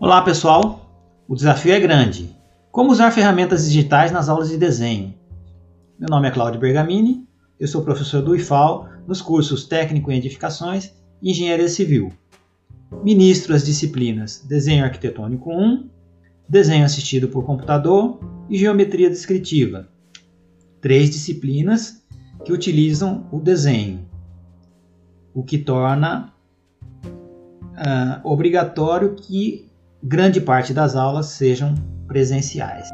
Olá pessoal, o desafio é grande. Como usar ferramentas digitais nas aulas de desenho? Meu nome é Cláudio Bergamini, eu sou professor do IFAL nos cursos Técnico em Edificações e Engenharia Civil. Ministro as disciplinas Desenho Arquitetônico 1, Desenho Assistido por Computador e Geometria Descritiva. Três disciplinas que utilizam o desenho, o que torna uh, obrigatório que grande parte das aulas sejam presenciais.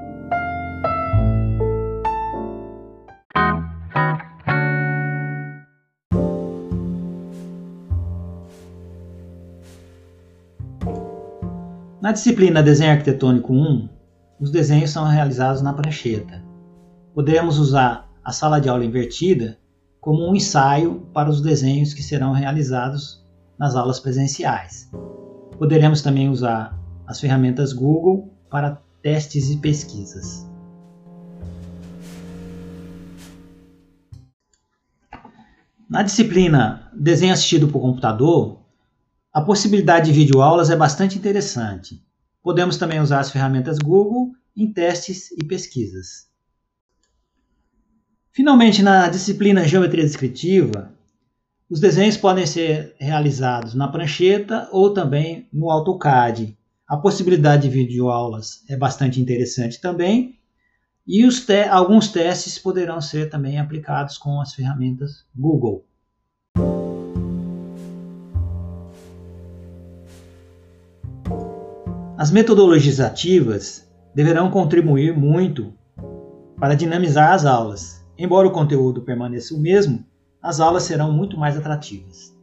Na disciplina Desenho Arquitetônico 1, os desenhos são realizados na prancheta. Podemos usar a sala de aula invertida como um ensaio para os desenhos que serão realizados nas aulas presenciais. Poderemos também usar as ferramentas Google para testes e pesquisas. Na disciplina Desenho assistido por computador, a possibilidade de videoaulas é bastante interessante. Podemos também usar as ferramentas Google em testes e pesquisas. Finalmente, na disciplina Geometria Descritiva, os desenhos podem ser realizados na prancheta ou também no AutoCAD, a possibilidade de videoaulas é bastante interessante também. E te alguns testes poderão ser também aplicados com as ferramentas Google. As metodologias ativas deverão contribuir muito para dinamizar as aulas. Embora o conteúdo permaneça o mesmo, as aulas serão muito mais atrativas.